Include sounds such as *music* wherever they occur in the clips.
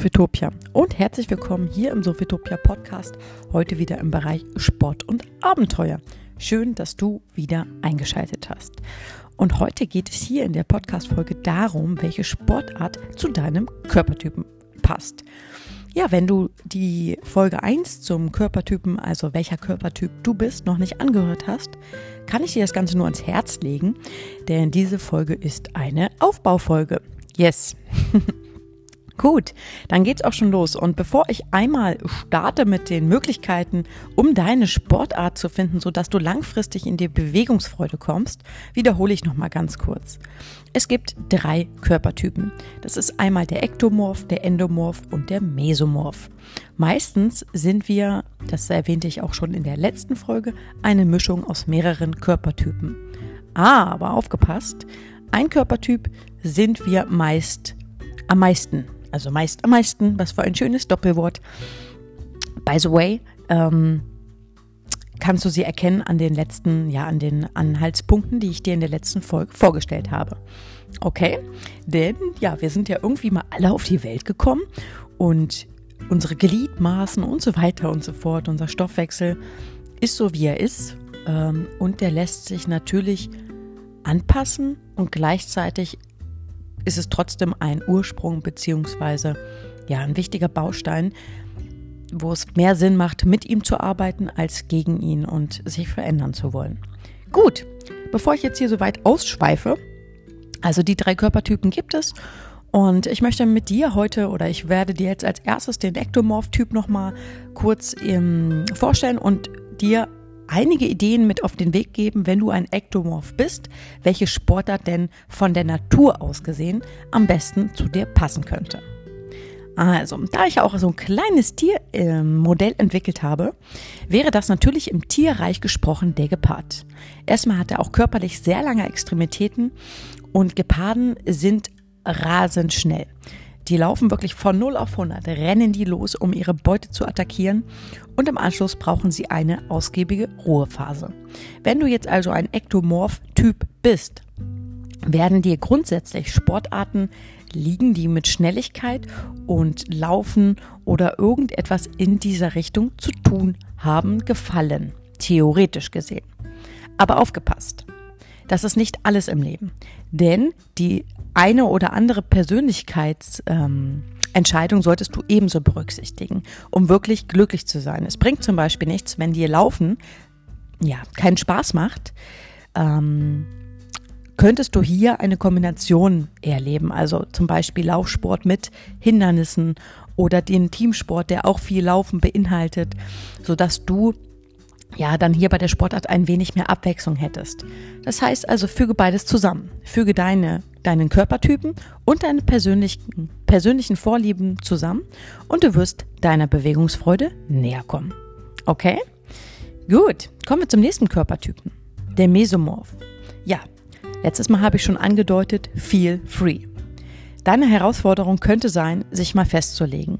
Sophitopia und herzlich willkommen hier im Sophitopia Podcast, heute wieder im Bereich Sport und Abenteuer. Schön, dass du wieder eingeschaltet hast. Und heute geht es hier in der Podcast-Folge darum, welche Sportart zu deinem Körpertypen passt. Ja, wenn du die Folge 1 zum Körpertypen, also welcher Körpertyp du bist, noch nicht angehört hast, kann ich dir das Ganze nur ans Herz legen, denn diese Folge ist eine Aufbaufolge. Yes. *laughs* Gut, dann geht's auch schon los. Und bevor ich einmal starte mit den Möglichkeiten, um deine Sportart zu finden, sodass du langfristig in die Bewegungsfreude kommst, wiederhole ich nochmal ganz kurz. Es gibt drei Körpertypen. Das ist einmal der Ektomorph, der Endomorph und der Mesomorph. Meistens sind wir, das erwähnte ich auch schon in der letzten Folge, eine Mischung aus mehreren Körpertypen. Aber aufgepasst, ein Körpertyp sind wir meist am meisten also meist am meisten, was für ein schönes Doppelwort. By the way, ähm, kannst du sie erkennen an den letzten, ja, an den Anhaltspunkten, die ich dir in der letzten Folge vorgestellt habe. Okay? Denn, ja, wir sind ja irgendwie mal alle auf die Welt gekommen und unsere Gliedmaßen und so weiter und so fort, unser Stoffwechsel ist so, wie er ist. Ähm, und der lässt sich natürlich anpassen und gleichzeitig ist es trotzdem ein Ursprung beziehungsweise ja ein wichtiger Baustein, wo es mehr Sinn macht, mit ihm zu arbeiten, als gegen ihn und sich verändern zu wollen. Gut, bevor ich jetzt hier so weit ausschweife, also die drei Körpertypen gibt es und ich möchte mit dir heute oder ich werde dir jetzt als erstes den Ektomorph-Typ nochmal kurz ähm, vorstellen und dir einige Ideen mit auf den Weg geben, wenn du ein Ektomorph bist, welche Sportart denn von der Natur aus gesehen am besten zu dir passen könnte. Also, da ich auch so ein kleines Tiermodell äh, entwickelt habe, wäre das natürlich im Tierreich gesprochen der Gepard. Erstmal hat er auch körperlich sehr lange Extremitäten und Geparden sind rasend schnell. Die laufen wirklich von 0 auf 100, rennen die los, um ihre Beute zu attackieren und im Anschluss brauchen sie eine ausgiebige Ruhephase. Wenn du jetzt also ein Ektomorph-Typ bist, werden dir grundsätzlich Sportarten liegen, die mit Schnelligkeit und Laufen oder irgendetwas in dieser Richtung zu tun haben, gefallen, theoretisch gesehen. Aber aufgepasst, das ist nicht alles im Leben, denn die eine oder andere Persönlichkeitsentscheidung ähm, solltest du ebenso berücksichtigen, um wirklich glücklich zu sein. Es bringt zum Beispiel nichts, wenn dir Laufen ja keinen Spaß macht. Ähm, könntest du hier eine Kombination erleben, also zum Beispiel Laufsport mit Hindernissen oder den Teamsport, der auch viel Laufen beinhaltet, sodass du ja, dann hier bei der Sportart ein wenig mehr Abwechslung hättest. Das heißt also, füge beides zusammen. Füge deine, deinen Körpertypen und deine persönlichen, persönlichen Vorlieben zusammen und du wirst deiner Bewegungsfreude näher kommen. Okay? Gut, kommen wir zum nächsten Körpertypen. Der Mesomorph. Ja, letztes Mal habe ich schon angedeutet, feel free. Deine Herausforderung könnte sein, sich mal festzulegen.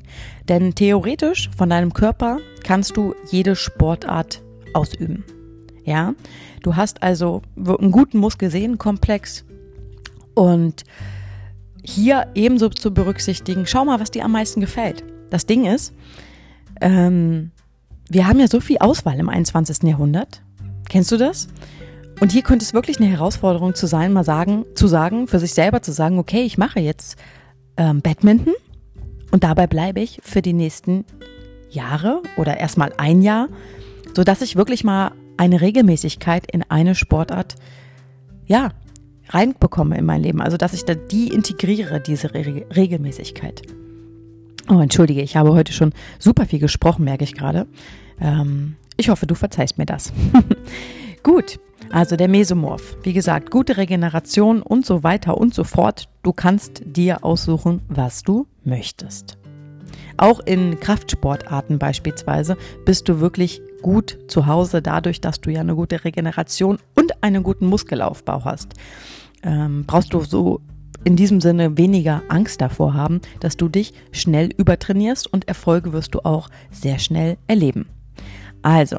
Denn theoretisch von deinem Körper kannst du jede Sportart ausüben. Ja, du hast also einen guten Muskelsehnenkomplex und hier ebenso zu berücksichtigen, schau mal, was dir am meisten gefällt. Das Ding ist, ähm, wir haben ja so viel Auswahl im 21. Jahrhundert. Kennst du das? Und hier könnte es wirklich eine Herausforderung zu sein, mal sagen, zu sagen, für sich selber zu sagen, okay, ich mache jetzt ähm, Badminton und dabei bleibe ich für die nächsten Jahre oder erstmal ein Jahr so dass ich wirklich mal eine Regelmäßigkeit in eine Sportart, ja, reinbekomme in mein Leben. Also, dass ich da die integriere, diese Re Regelmäßigkeit. Oh, entschuldige, ich habe heute schon super viel gesprochen, merke ich gerade. Ähm, ich hoffe, du verzeihst mir das. *laughs* Gut, also der Mesomorph. Wie gesagt, gute Regeneration und so weiter und so fort. Du kannst dir aussuchen, was du möchtest. Auch in Kraftsportarten beispielsweise bist du wirklich gut zu Hause, dadurch, dass du ja eine gute Regeneration und einen guten Muskelaufbau hast. Ähm, brauchst du so in diesem Sinne weniger Angst davor haben, dass du dich schnell übertrainierst und Erfolge wirst du auch sehr schnell erleben. Also,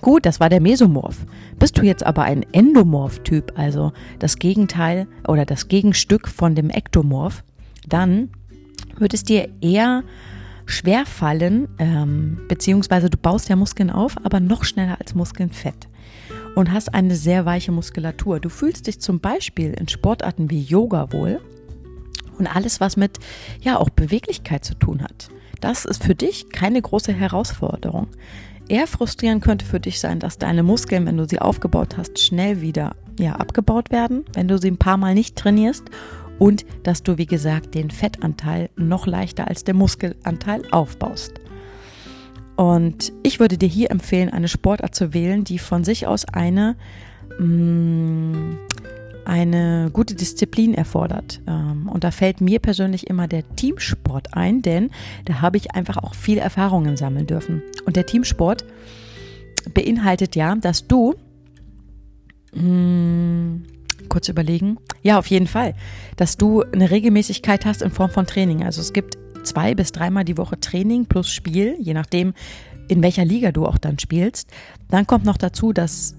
gut, das war der Mesomorph. Bist du jetzt aber ein Endomorph-Typ, also das Gegenteil oder das Gegenstück von dem Ektomorph, dann wird es dir eher schwer fallen, ähm, beziehungsweise du baust ja Muskeln auf, aber noch schneller als Muskeln fett und hast eine sehr weiche Muskulatur. Du fühlst dich zum Beispiel in Sportarten wie Yoga wohl und alles, was mit ja auch Beweglichkeit zu tun hat. Das ist für dich keine große Herausforderung. Eher frustrierend könnte für dich sein, dass deine Muskeln, wenn du sie aufgebaut hast, schnell wieder ja, abgebaut werden, wenn du sie ein paar Mal nicht trainierst und dass du, wie gesagt, den Fettanteil noch leichter als der Muskelanteil aufbaust. Und ich würde dir hier empfehlen, eine Sportart zu wählen, die von sich aus eine, mh, mm, eine gute Disziplin erfordert. Ähm, und da fällt mir persönlich immer der Teamsport ein, denn da habe ich einfach auch viele Erfahrungen sammeln dürfen. Und der Teamsport beinhaltet ja, dass du mh, mm, kurz überlegen. Ja, auf jeden Fall. Dass du eine Regelmäßigkeit hast in Form von Training. Also es gibt zwei bis dreimal die Woche Training plus Spiel, je nachdem, in welcher Liga du auch dann spielst. Dann kommt noch dazu, dass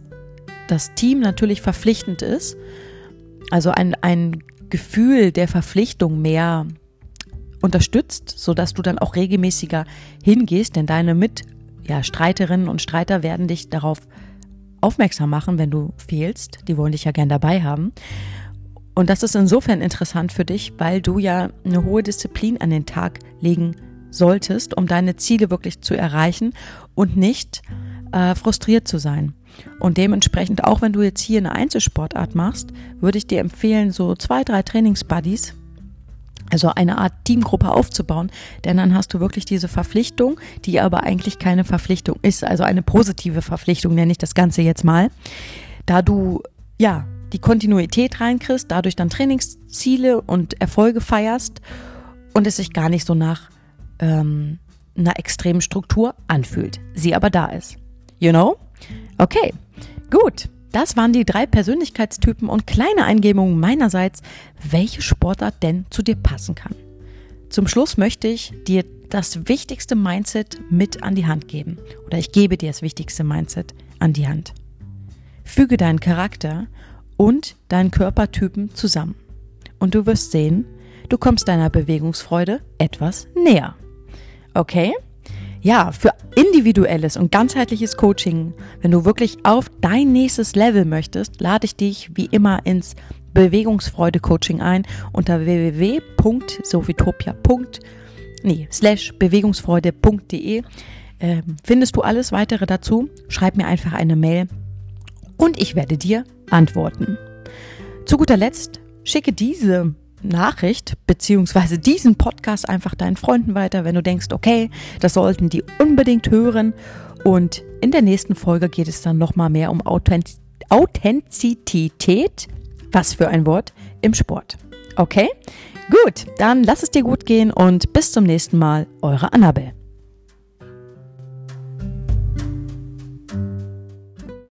das Team natürlich verpflichtend ist. Also ein, ein Gefühl der Verpflichtung mehr unterstützt, sodass du dann auch regelmäßiger hingehst, denn deine Mitstreiterinnen ja, und Streiter werden dich darauf aufmerksam machen, wenn du fehlst. Die wollen dich ja gern dabei haben. Und das ist insofern interessant für dich, weil du ja eine hohe Disziplin an den Tag legen solltest, um deine Ziele wirklich zu erreichen und nicht äh, frustriert zu sein. Und dementsprechend, auch wenn du jetzt hier eine Einzelsportart machst, würde ich dir empfehlen, so zwei, drei Trainingsbuddies also eine Art Teamgruppe aufzubauen, denn dann hast du wirklich diese Verpflichtung, die aber eigentlich keine Verpflichtung ist, also eine positive Verpflichtung nenne ich das Ganze jetzt mal, da du ja die Kontinuität reinkriegst, dadurch dann Trainingsziele und Erfolge feierst und es sich gar nicht so nach ähm, einer extremen Struktur anfühlt, sie aber da ist. You know? Okay, gut. Das waren die drei Persönlichkeitstypen und kleine Eingebungen meinerseits, welche Sportart denn zu dir passen kann. Zum Schluss möchte ich dir das wichtigste Mindset mit an die Hand geben. Oder ich gebe dir das wichtigste Mindset an die Hand. Füge deinen Charakter und deinen Körpertypen zusammen. Und du wirst sehen, du kommst deiner Bewegungsfreude etwas näher. Okay? ja, für individuelles und ganzheitliches Coaching, wenn du wirklich auf dein nächstes Level möchtest, lade ich dich wie immer ins Bewegungsfreude Coaching ein unter www.sophitopia. Nee, slash bewegungsfreude.de äh, findest du alles weitere dazu. Schreib mir einfach eine Mail und ich werde dir antworten. Zu guter Letzt schicke diese Nachricht beziehungsweise diesen Podcast einfach deinen Freunden weiter, wenn du denkst, okay, das sollten die unbedingt hören. Und in der nächsten Folge geht es dann nochmal mehr um Authentiz Authentizität, was für ein Wort, im Sport. Okay? Gut, dann lass es dir gut gehen und bis zum nächsten Mal, eure Annabelle.